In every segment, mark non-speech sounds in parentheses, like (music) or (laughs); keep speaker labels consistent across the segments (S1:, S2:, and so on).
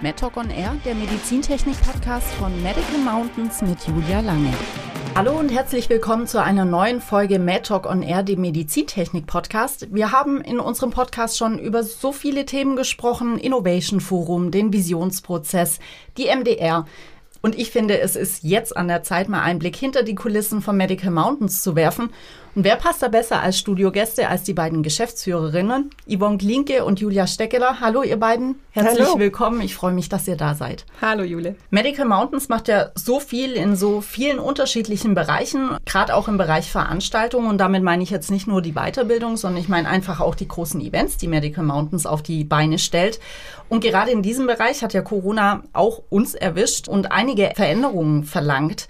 S1: MedTalk on Air, der Medizintechnik-Podcast von Medical Mountains mit Julia Lange. Hallo und herzlich willkommen zu einer neuen Folge MedTalk on Air, dem Medizintechnik-Podcast. Wir haben in unserem Podcast schon über so viele Themen gesprochen. Innovation Forum, den Visionsprozess, die MDR. Und ich finde, es ist jetzt an der Zeit, mal einen Blick hinter die Kulissen von Medical Mountains zu werfen und wer passt da besser als Studiogäste als die beiden Geschäftsführerinnen, Yvonne Glinke und Julia Steckeler? Hallo, ihr beiden. Herzlich Hallo. willkommen. Ich freue mich, dass ihr da seid.
S2: Hallo, Jule.
S1: Medical Mountains macht ja so viel in so vielen unterschiedlichen Bereichen, gerade auch im Bereich Veranstaltungen. Und damit meine ich jetzt nicht nur die Weiterbildung, sondern ich meine einfach auch die großen Events, die Medical Mountains auf die Beine stellt. Und gerade in diesem Bereich hat ja Corona auch uns erwischt und einige Veränderungen verlangt.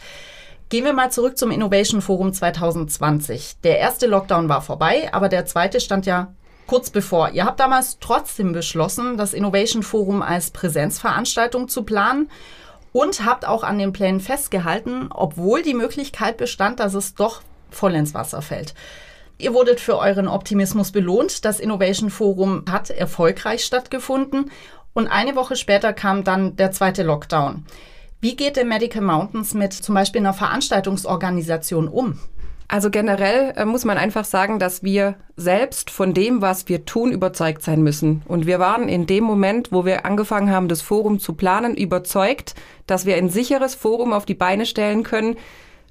S1: Gehen wir mal zurück zum Innovation Forum 2020. Der erste Lockdown war vorbei, aber der zweite stand ja kurz bevor. Ihr habt damals trotzdem beschlossen, das Innovation Forum als Präsenzveranstaltung zu planen und habt auch an den Plänen festgehalten, obwohl die Möglichkeit bestand, dass es doch voll ins Wasser fällt. Ihr wurdet für euren Optimismus belohnt. Das Innovation Forum hat erfolgreich stattgefunden und eine Woche später kam dann der zweite Lockdown. Wie geht der Medical Mountains mit zum Beispiel einer Veranstaltungsorganisation um?
S2: Also generell äh, muss man einfach sagen, dass wir selbst von dem, was wir tun, überzeugt sein müssen. Und wir waren in dem Moment, wo wir angefangen haben, das Forum zu planen, überzeugt, dass wir ein sicheres Forum auf die Beine stellen können,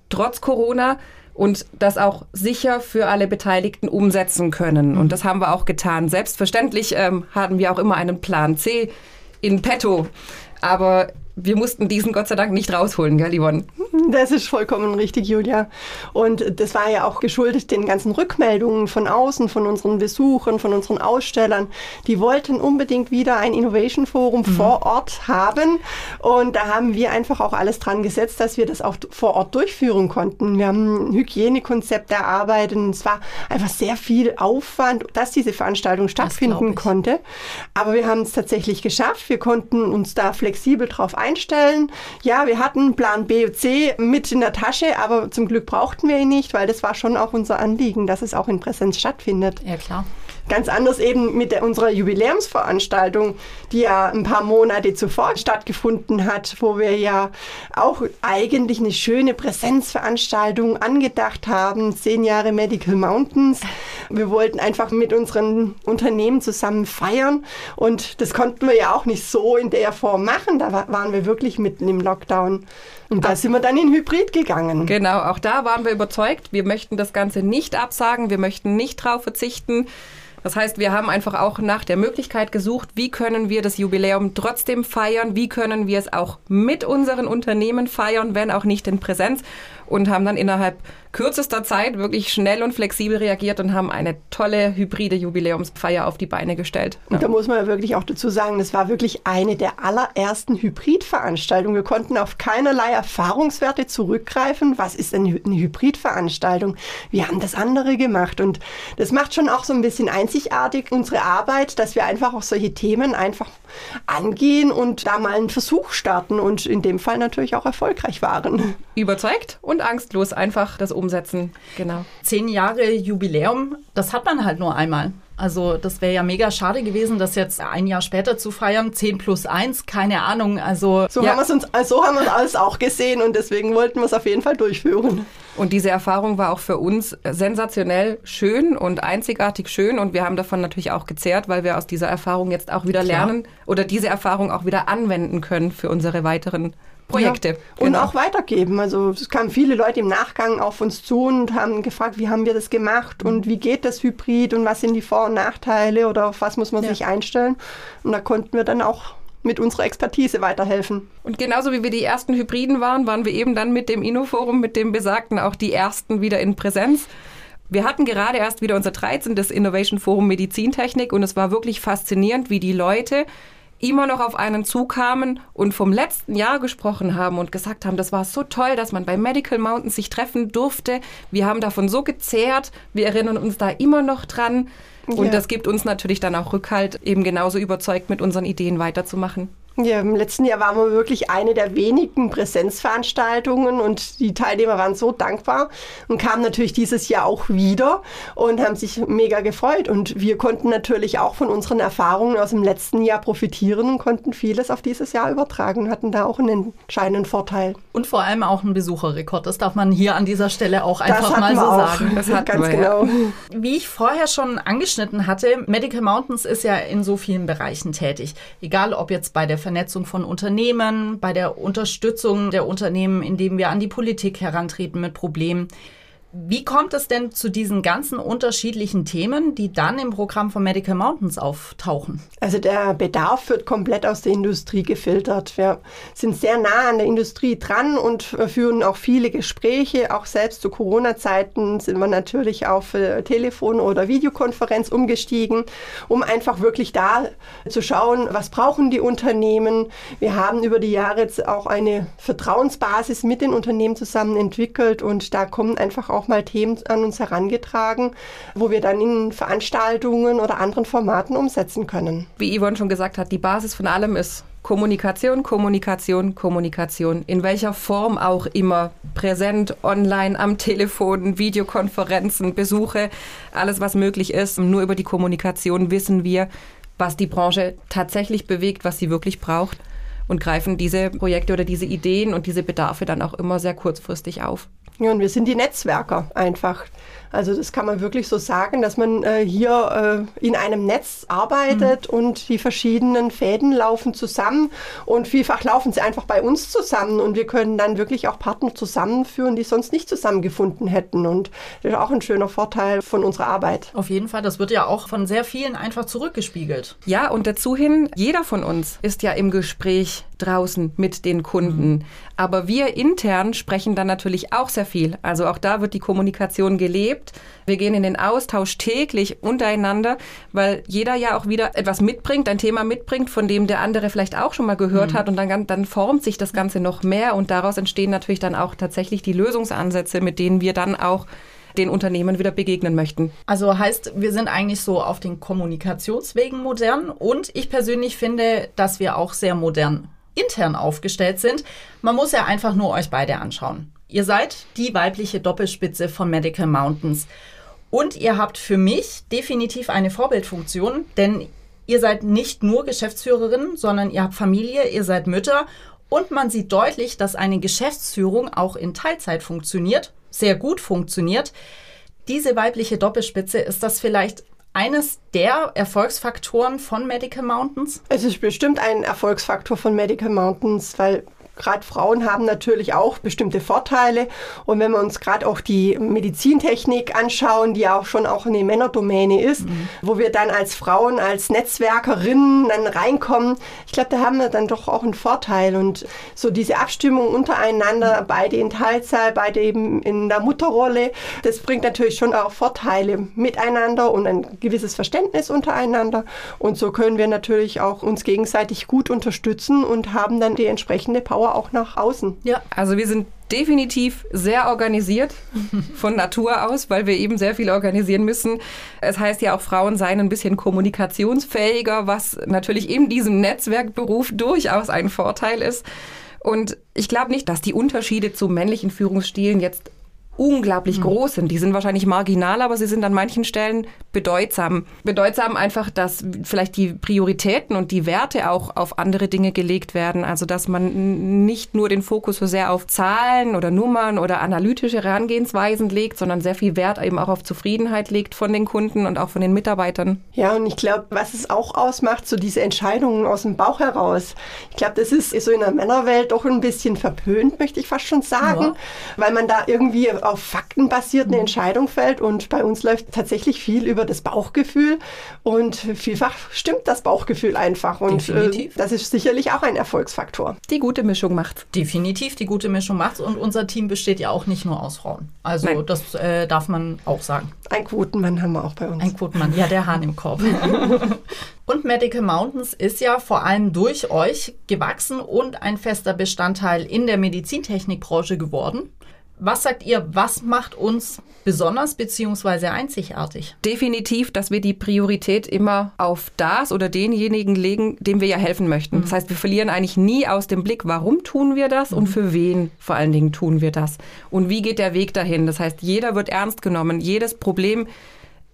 S2: trotz Corona und das auch sicher für alle Beteiligten umsetzen können. Und mhm. das haben wir auch getan. Selbstverständlich ähm, haben wir auch immer einen Plan C in petto. Aber wir mussten diesen Gott sei Dank nicht rausholen, gell, Yvonne?
S3: Das ist vollkommen richtig, Julia. Und das war ja auch geschuldet den ganzen Rückmeldungen von außen, von unseren Besuchern, von unseren Ausstellern. Die wollten unbedingt wieder ein Innovation Forum mhm. vor Ort haben. Und da haben wir einfach auch alles dran gesetzt, dass wir das auch vor Ort durchführen konnten. Wir haben ein Hygienekonzept erarbeitet. Und es war einfach sehr viel Aufwand, dass diese Veranstaltung stattfinden konnte. Aber wir haben es tatsächlich geschafft. Wir konnten uns da flexibel drauf einstellen einstellen. Ja, wir hatten Plan B und C mit in der Tasche, aber zum Glück brauchten wir ihn nicht, weil das war schon auch unser Anliegen, dass es auch in Präsenz stattfindet.
S1: Ja, klar.
S3: Ganz anders eben mit der, unserer Jubiläumsveranstaltung, die ja ein paar Monate zuvor stattgefunden hat, wo wir ja auch eigentlich eine schöne Präsenzveranstaltung angedacht haben, zehn Jahre Medical Mountains. Wir wollten einfach mit unseren Unternehmen zusammen feiern und das konnten wir ja auch nicht so in der Form machen. Da waren wir wirklich mitten im Lockdown. Und da sind wir dann in Hybrid gegangen.
S2: Genau, auch da waren wir überzeugt, wir möchten das Ganze nicht absagen, wir möchten nicht drauf verzichten. Das heißt, wir haben einfach auch nach der Möglichkeit gesucht, wie können wir das Jubiläum trotzdem feiern, wie können wir es auch mit unseren Unternehmen feiern, wenn auch nicht in Präsenz? Und haben dann innerhalb kürzester Zeit wirklich schnell und flexibel reagiert und haben eine tolle hybride Jubiläumsfeier auf die Beine gestellt.
S3: Und da muss man ja wirklich auch dazu sagen, das war wirklich eine der allerersten Hybridveranstaltungen. Wir konnten auf keinerlei Erfahrungswerte zurückgreifen. Was ist denn eine Hybridveranstaltung? Wir haben das andere gemacht und das macht schon auch so ein bisschen einzigartig unsere Arbeit, dass wir einfach auch solche Themen einfach angehen und da mal einen Versuch starten und in dem Fall natürlich auch erfolgreich waren.
S2: Überzeugt und angstlos einfach das umsetzen. Genau.
S1: Zehn Jahre Jubiläum, das hat man halt nur einmal. Also das wäre ja mega schade gewesen, das jetzt ein Jahr später zu feiern. 10 plus 1, keine Ahnung. Also
S3: so ja. haben wir uns, so haben wir alles auch gesehen und deswegen wollten wir es auf jeden Fall durchführen.
S2: Und diese Erfahrung war auch für uns sensationell schön und einzigartig schön und wir haben davon natürlich auch gezehrt, weil wir aus dieser Erfahrung jetzt auch wieder Klar. lernen oder diese Erfahrung auch wieder anwenden können für unsere weiteren Projekte. Ja.
S3: Und genau. auch weitergeben. Also es kamen viele Leute im Nachgang auf uns zu und haben gefragt, wie haben wir das gemacht und wie geht das Hybrid und was sind die Vor- und Nachteile oder auf was muss man ja. sich einstellen. Und da konnten wir dann auch mit unserer Expertise weiterhelfen.
S2: Und genauso wie wir die ersten Hybriden waren, waren wir eben dann mit dem Innoforum, mit dem Besagten auch die ersten wieder in Präsenz. Wir hatten gerade erst wieder unser 13. Innovation Forum Medizintechnik und es war wirklich faszinierend, wie die Leute immer noch auf einen zukamen und vom letzten Jahr gesprochen haben und gesagt haben, das war so toll, dass man bei Medical Mountain sich treffen durfte. Wir haben davon so gezehrt, wir erinnern uns da immer noch dran. Und ja. das gibt uns natürlich dann auch Rückhalt, eben genauso überzeugt mit unseren Ideen weiterzumachen.
S3: Ja, im letzten Jahr waren wir wirklich eine der wenigen Präsenzveranstaltungen und die Teilnehmer waren so dankbar und kamen natürlich dieses Jahr auch wieder und haben sich mega gefreut. Und wir konnten natürlich auch von unseren Erfahrungen aus dem letzten Jahr profitieren und konnten vieles auf dieses Jahr übertragen, hatten da auch einen entscheidenden Vorteil.
S1: Und vor allem auch einen Besucherrekord. Das darf man hier an dieser Stelle auch einfach mal so auch. sagen. (laughs)
S3: Das hat ganz wir, genau. Ja.
S1: Wie ich vorher schon angeschnitten hatte, Medical Mountains ist ja in so vielen Bereichen tätig. Egal ob jetzt bei der Vernetzung von Unternehmen, bei der Unterstützung der Unternehmen, indem wir an die Politik herantreten mit Problemen. Wie kommt es denn zu diesen ganzen unterschiedlichen Themen, die dann im Programm von Medical Mountains auftauchen?
S3: Also der Bedarf wird komplett aus der Industrie gefiltert. Wir sind sehr nah an der Industrie dran und führen auch viele Gespräche. Auch selbst zu Corona-Zeiten sind wir natürlich auf äh, Telefon- oder Videokonferenz umgestiegen, um einfach wirklich da zu schauen, was brauchen die Unternehmen. Wir haben über die Jahre jetzt auch eine Vertrauensbasis mit den Unternehmen zusammen entwickelt und da kommen einfach auch auch mal Themen an uns herangetragen, wo wir dann in Veranstaltungen oder anderen Formaten umsetzen können.
S2: Wie Yvonne schon gesagt hat, die Basis von allem ist Kommunikation, Kommunikation, Kommunikation. In welcher Form auch immer. Präsent, online, am Telefon, Videokonferenzen, Besuche, alles was möglich ist. Nur über die Kommunikation wissen wir, was die Branche tatsächlich bewegt, was sie wirklich braucht und greifen diese Projekte oder diese Ideen und diese Bedarfe dann auch immer sehr kurzfristig auf.
S3: Ja, und wir sind die Netzwerker einfach. Also das kann man wirklich so sagen, dass man äh, hier äh, in einem Netz arbeitet mhm. und die verschiedenen Fäden laufen zusammen und vielfach laufen sie einfach bei uns zusammen und wir können dann wirklich auch Partner zusammenführen, die sonst nicht zusammengefunden hätten und das ist auch ein schöner Vorteil von unserer Arbeit.
S1: Auf jeden Fall, das wird ja auch von sehr vielen einfach zurückgespiegelt.
S2: Ja, und dazu hin, jeder von uns ist ja im Gespräch draußen mit den Kunden. Mhm. Aber wir intern sprechen dann natürlich auch sehr viel. Also auch da wird die Kommunikation gelebt. Wir gehen in den Austausch täglich untereinander, weil jeder ja auch wieder etwas mitbringt, ein Thema mitbringt, von dem der andere vielleicht auch schon mal gehört mhm. hat. Und dann, dann formt sich das Ganze noch mehr und daraus entstehen natürlich dann auch tatsächlich die Lösungsansätze, mit denen wir dann auch den Unternehmen wieder begegnen möchten.
S1: Also heißt, wir sind eigentlich so auf den Kommunikationswegen modern und ich persönlich finde, dass wir auch sehr modern intern aufgestellt sind. Man muss ja einfach nur euch beide anschauen. Ihr seid die weibliche Doppelspitze von Medical Mountains. Und ihr habt für mich definitiv eine Vorbildfunktion, denn ihr seid nicht nur Geschäftsführerin, sondern ihr habt Familie, ihr seid Mütter und man sieht deutlich, dass eine Geschäftsführung auch in Teilzeit funktioniert, sehr gut funktioniert. Diese weibliche Doppelspitze, ist das vielleicht eines der Erfolgsfaktoren von Medical Mountains?
S3: Es ist bestimmt ein Erfolgsfaktor von Medical Mountains, weil gerade Frauen haben natürlich auch bestimmte Vorteile. Und wenn wir uns gerade auch die Medizintechnik anschauen, die ja auch schon auch eine Männerdomäne ist, mhm. wo wir dann als Frauen, als Netzwerkerinnen dann reinkommen, ich glaube, da haben wir dann doch auch einen Vorteil. Und so diese Abstimmung untereinander, beide in Teilzeit, beide eben in der Mutterrolle, das bringt natürlich schon auch Vorteile miteinander und ein gewisses Verständnis untereinander. Und so können wir natürlich auch uns gegenseitig gut unterstützen und haben dann die entsprechende Power Power auch nach außen.
S2: Ja, also wir sind definitiv sehr organisiert (laughs) von Natur aus, weil wir eben sehr viel organisieren müssen. Es heißt ja auch, Frauen seien ein bisschen kommunikationsfähiger, was natürlich in diesem Netzwerkberuf durchaus ein Vorteil ist. Und ich glaube nicht, dass die Unterschiede zu männlichen Führungsstilen jetzt unglaublich mhm. groß sind. Die sind wahrscheinlich marginal, aber sie sind an manchen Stellen bedeutsam. Bedeutsam einfach, dass vielleicht die Prioritäten und die Werte auch auf andere Dinge gelegt werden. Also dass man nicht nur den Fokus so sehr auf Zahlen oder Nummern oder analytische Herangehensweisen legt, sondern sehr viel Wert eben auch auf Zufriedenheit legt von den Kunden und auch von den Mitarbeitern.
S3: Ja, und ich glaube, was es auch ausmacht, so diese Entscheidungen aus dem Bauch heraus. Ich glaube, das ist so in der Männerwelt doch ein bisschen verpönt, möchte ich fast schon sagen, ja. weil man da irgendwie auf Fakten basiert eine Entscheidung fällt. Und bei uns läuft tatsächlich viel über das Bauchgefühl. Und vielfach stimmt das Bauchgefühl einfach. Und äh, das ist sicherlich auch ein Erfolgsfaktor.
S2: Die gute Mischung macht.
S1: Definitiv, die gute Mischung macht. Und unser Team besteht ja auch nicht nur aus Frauen. Also Nein. das äh, darf man auch sagen.
S3: Ein Quotenmann haben wir auch bei uns.
S1: Ein Quotenmann, ja, der Hahn im Korb. (laughs) und Medical Mountains ist ja vor allem durch euch gewachsen und ein fester Bestandteil in der Medizintechnikbranche geworden. Was sagt ihr, was macht uns besonders beziehungsweise einzigartig?
S2: Definitiv, dass wir die Priorität immer auf das oder denjenigen legen, dem wir ja helfen möchten. Mhm. Das heißt, wir verlieren eigentlich nie aus dem Blick, warum tun wir das mhm. und für wen vor allen Dingen tun wir das und wie geht der Weg dahin. Das heißt, jeder wird ernst genommen, jedes Problem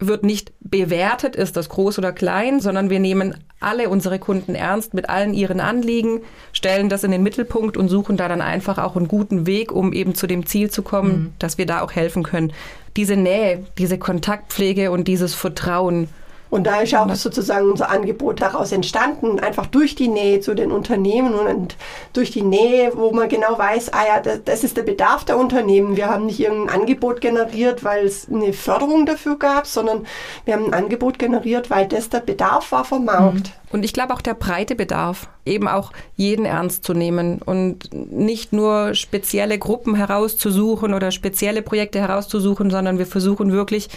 S2: wird nicht bewertet, ist das groß oder klein, sondern wir nehmen alle unsere Kunden ernst mit allen ihren Anliegen, stellen das in den Mittelpunkt und suchen da dann einfach auch einen guten Weg, um eben zu dem Ziel zu kommen, mhm. dass wir da auch helfen können. Diese Nähe, diese Kontaktpflege und dieses Vertrauen,
S3: und da ist auch sozusagen unser Angebot daraus entstanden, einfach durch die Nähe zu den Unternehmen und durch die Nähe, wo man genau weiß, ah ja, das, das ist der Bedarf der Unternehmen. Wir haben nicht irgendein Angebot generiert, weil es eine Förderung dafür gab, sondern wir haben ein Angebot generiert, weil das der Bedarf war vom Markt. Mhm.
S2: Und ich glaube auch der breite Bedarf, eben auch jeden ernst zu nehmen und nicht nur spezielle Gruppen herauszusuchen oder spezielle Projekte herauszusuchen, sondern wir versuchen wirklich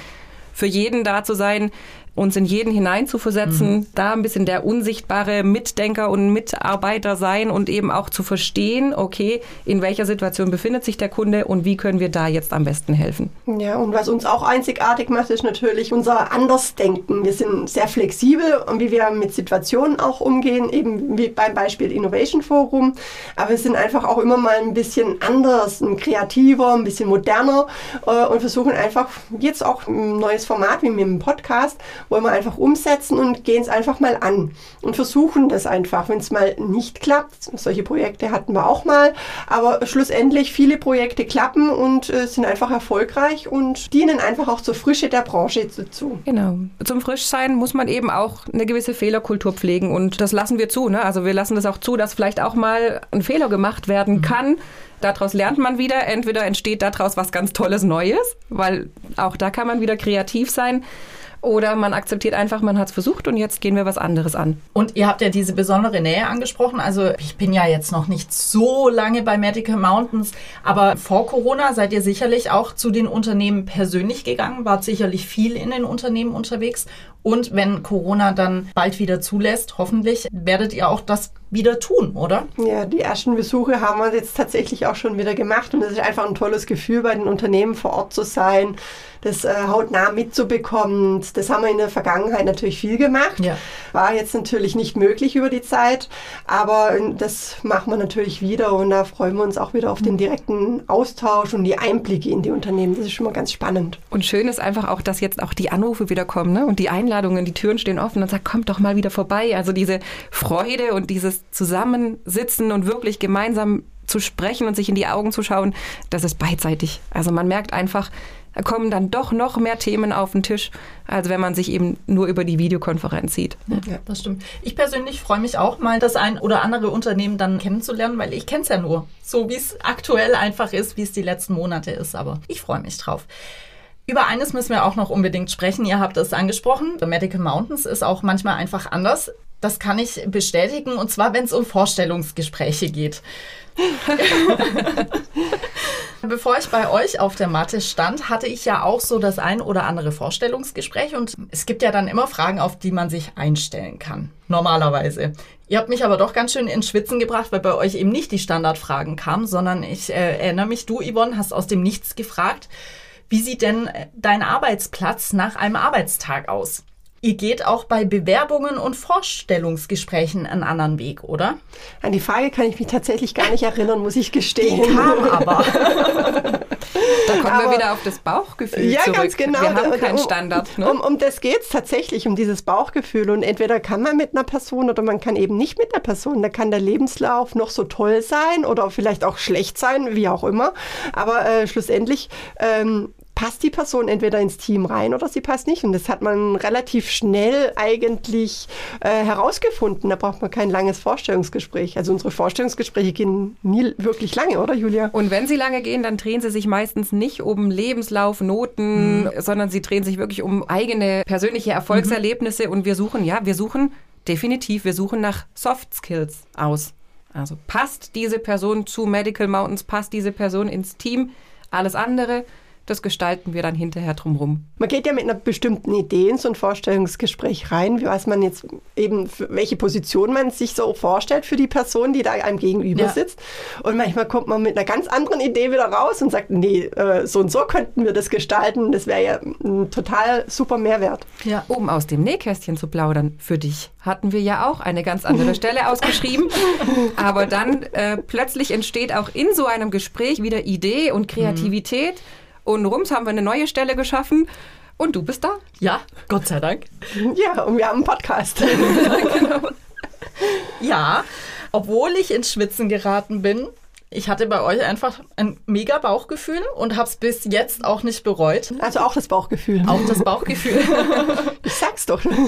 S2: für jeden da zu sein, uns in jeden hineinzuversetzen, mhm. da ein bisschen der unsichtbare Mitdenker und Mitarbeiter sein und eben auch zu verstehen, okay, in welcher Situation befindet sich der Kunde und wie können wir da jetzt am besten helfen.
S3: Ja, und was uns auch einzigartig macht, ist natürlich unser Andersdenken. Wir sind sehr flexibel und wie wir mit Situationen auch umgehen, eben wie beim Beispiel Innovation Forum. Aber wir sind einfach auch immer mal ein bisschen anders, ein kreativer, ein bisschen moderner äh, und versuchen einfach jetzt auch ein neues Format wie mit dem Podcast wollen wir einfach umsetzen und gehen es einfach mal an und versuchen das einfach. Wenn es mal nicht klappt, solche Projekte hatten wir auch mal, aber schlussendlich viele Projekte klappen und äh, sind einfach erfolgreich und dienen einfach auch zur Frische der Branche dazu.
S2: Genau. Zum Frischsein muss man eben auch eine gewisse Fehlerkultur pflegen und das lassen wir zu. Ne? Also wir lassen das auch zu, dass vielleicht auch mal ein Fehler gemacht werden mhm. kann. Daraus lernt man wieder. Entweder entsteht daraus was ganz Tolles Neues, weil auch da kann man wieder kreativ sein. Oder man akzeptiert einfach, man hat es versucht und jetzt gehen wir was anderes an.
S1: Und ihr habt ja diese besondere Nähe angesprochen. Also ich bin ja jetzt noch nicht so lange bei Medical Mountains, aber vor Corona seid ihr sicherlich auch zu den Unternehmen persönlich gegangen, wart sicherlich viel in den Unternehmen unterwegs. Und wenn Corona dann bald wieder zulässt, hoffentlich, werdet ihr auch das wieder tun, oder?
S3: Ja, die ersten Besuche haben wir jetzt tatsächlich auch schon wieder gemacht und es ist einfach ein tolles Gefühl, bei den Unternehmen vor Ort zu sein, das äh, hautnah mitzubekommen. Das haben wir in der Vergangenheit natürlich viel gemacht. Ja. War jetzt natürlich nicht möglich über die Zeit, aber das machen wir natürlich wieder und da freuen wir uns auch wieder auf den direkten Austausch und die Einblicke in die Unternehmen. Das ist schon mal ganz spannend.
S2: Und schön ist einfach auch, dass jetzt auch die Anrufe wieder kommen ne? und die Einladungen, die Türen stehen offen und sagt, kommt doch mal wieder vorbei. Also diese Freude und dieses Zusammensitzen und wirklich gemeinsam zu sprechen und sich in die Augen zu schauen, das ist beidseitig. Also man merkt einfach, da kommen dann doch noch mehr Themen auf den Tisch, als wenn man sich eben nur über die Videokonferenz sieht.
S1: Ja, das stimmt. Ich persönlich freue mich auch mal, das ein oder andere Unternehmen dann kennenzulernen, weil ich kenne es ja nur, so wie es aktuell einfach ist, wie es die letzten Monate ist. Aber ich freue mich drauf. Über eines müssen wir auch noch unbedingt sprechen. Ihr habt es angesprochen. The Medical Mountains ist auch manchmal einfach anders. Das kann ich bestätigen, und zwar, wenn es um Vorstellungsgespräche geht. (laughs) Bevor ich bei euch auf der Matte stand, hatte ich ja auch so das ein oder andere Vorstellungsgespräch und es gibt ja dann immer Fragen, auf die man sich einstellen kann. Normalerweise. Ihr habt mich aber doch ganz schön ins Schwitzen gebracht, weil bei euch eben nicht die Standardfragen kamen, sondern ich äh, erinnere mich, du, Yvonne, hast aus dem Nichts gefragt, wie sieht denn dein Arbeitsplatz nach einem Arbeitstag aus? Ihr geht auch bei Bewerbungen und Vorstellungsgesprächen einen anderen Weg, oder?
S3: An die Frage kann ich mich tatsächlich gar nicht erinnern, muss ich gestehen.
S1: Die kam aber. (laughs)
S2: da kommen aber, wir wieder auf das Bauchgefühl ja, zurück. Ganz genau. Wir haben keinen Standard.
S3: Ne? Um, um das geht es tatsächlich, um dieses Bauchgefühl. Und entweder kann man mit einer Person oder man kann eben nicht mit einer Person. Da kann der Lebenslauf noch so toll sein oder vielleicht auch schlecht sein, wie auch immer. Aber äh, schlussendlich ähm, passt die Person entweder ins Team rein oder sie passt nicht. Und das hat man relativ schnell eigentlich äh, herausgefunden. Da braucht man kein langes Vorstellungsgespräch. Also unsere Vorstellungsgespräche gehen nie wirklich lange, oder Julia?
S2: Und wenn sie lange gehen, dann drehen sie sich meistens nicht um Lebenslauf, Noten, mhm. sondern sie drehen sich wirklich um eigene persönliche Erfolgserlebnisse. Mhm. Und wir suchen, ja, wir suchen definitiv, wir suchen nach Soft Skills aus. Also passt diese Person zu Medical Mountains, passt diese Person ins Team, alles andere das gestalten wir dann hinterher drumherum.
S3: Man geht ja mit einer bestimmten Idee in so ein Vorstellungsgespräch rein, was man jetzt eben, welche Position man sich so vorstellt für die Person, die da einem gegenüber ja. sitzt. Und manchmal kommt man mit einer ganz anderen Idee wieder raus und sagt, nee, äh, so und so könnten wir das gestalten. Das wäre ja ein total super Mehrwert.
S2: Ja, um aus dem Nähkästchen zu plaudern, für dich hatten wir ja auch eine ganz andere (laughs) Stelle ausgeschrieben. Aber dann äh, plötzlich entsteht auch in so einem Gespräch wieder Idee und Kreativität. Mhm. Und rums haben wir eine neue Stelle geschaffen. Und du bist da?
S1: Ja, Gott sei Dank.
S3: Ja, und wir haben einen Podcast. (laughs)
S1: genau. Ja, obwohl ich ins Schwitzen geraten bin, ich hatte bei euch einfach ein mega Bauchgefühl und habe es bis jetzt auch nicht bereut.
S3: Also auch das Bauchgefühl.
S1: Auch das Bauchgefühl. (laughs)
S3: ich sag's doch. (laughs)
S1: Nö,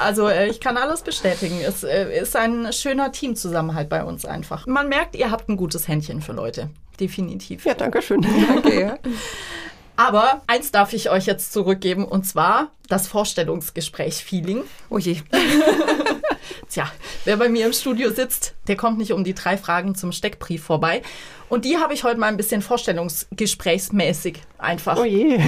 S1: also äh, ich kann alles bestätigen. Es äh, ist ein schöner Teamzusammenhalt bei uns einfach. Man merkt, ihr habt ein gutes Händchen für Leute. Definitiv.
S3: Ja, danke schön. (laughs)
S1: Danke. Aber eins darf ich euch jetzt zurückgeben und zwar das Vorstellungsgespräch-Feeling.
S2: Oh je. (laughs)
S1: Tja, wer bei mir im Studio sitzt, der kommt nicht um die drei Fragen zum Steckbrief vorbei. Und die habe ich heute mal ein bisschen vorstellungsgesprächsmäßig einfach oh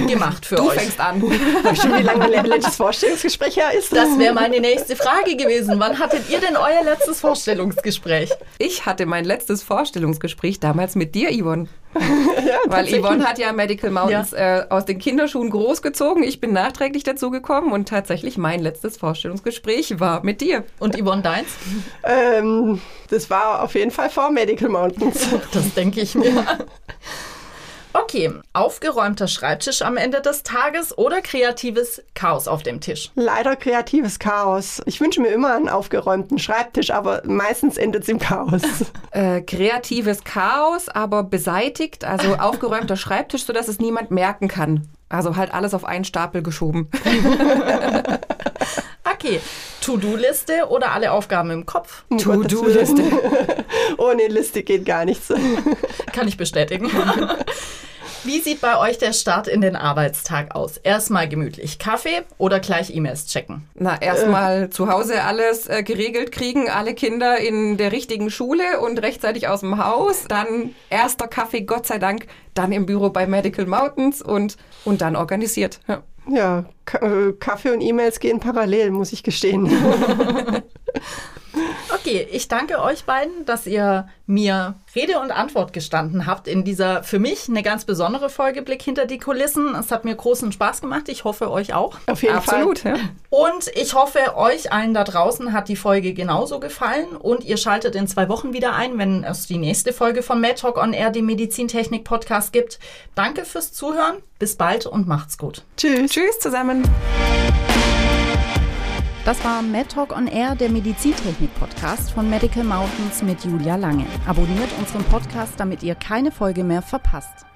S1: gemacht für
S2: du
S1: euch.
S2: Du fängst an.
S3: Weißt du, wie lange dein (laughs) letztes Vorstellungsgespräch her ist?
S1: Das wäre meine nächste Frage gewesen. Wann hattet ihr denn euer letztes Vorstellungsgespräch?
S2: Ich hatte mein letztes Vorstellungsgespräch damals mit dir, Yvonne. (laughs) ja, Weil Yvonne hat ja Medical Mountains ja. äh, aus den Kinderschuhen großgezogen. Ich bin nachträglich dazu gekommen und tatsächlich mein letztes Vorstellungsgespräch war mit dir.
S1: Und Yvonne deins?
S3: Ähm, das war auf jeden Fall vor Medical Mountains. (laughs)
S1: Das denke ich mir. (laughs) Okay, aufgeräumter Schreibtisch am Ende des Tages oder kreatives Chaos auf dem Tisch?
S3: Leider kreatives Chaos. Ich wünsche mir immer einen aufgeräumten Schreibtisch, aber meistens endet es im Chaos. (laughs)
S2: Äh, kreatives Chaos, aber beseitigt, also (laughs) aufgeräumter Schreibtisch, sodass es niemand merken kann. Also halt alles auf einen Stapel geschoben. (laughs)
S1: okay, To-Do-Liste oder alle Aufgaben im Kopf?
S3: To-Do-Liste. Ohne Liste geht gar nichts.
S1: Kann ich bestätigen. Wie sieht bei euch der Start in den Arbeitstag aus? Erstmal gemütlich Kaffee oder gleich E-Mails checken?
S2: Na, erstmal äh. zu Hause alles äh, geregelt kriegen, alle Kinder in der richtigen Schule und rechtzeitig aus dem Haus. Dann erster Kaffee, Gott sei Dank, dann im Büro bei Medical Mountains und, und dann organisiert.
S3: Ja, ja äh, Kaffee und E-Mails gehen parallel, muss ich gestehen. (laughs) (laughs)
S1: Okay, ich danke euch beiden, dass ihr mir Rede und Antwort gestanden habt in dieser für mich eine ganz besondere Folge Blick hinter die Kulissen. Es hat mir großen Spaß gemacht. Ich hoffe euch auch.
S3: Auf jeden
S2: Absolut,
S3: Fall.
S2: Ja.
S1: Und ich hoffe, euch allen da draußen hat die Folge genauso gefallen und ihr schaltet in zwei Wochen wieder ein, wenn es die nächste Folge von Mad Talk on Air, dem Medizintechnik Podcast gibt. Danke fürs Zuhören. Bis bald und macht's gut.
S2: Tschüss. Tschüss zusammen.
S1: Das war Med Talk on Air, der Medizintechnik-Podcast von Medical Mountains mit Julia Lange. Abonniert unseren Podcast, damit ihr keine Folge mehr verpasst.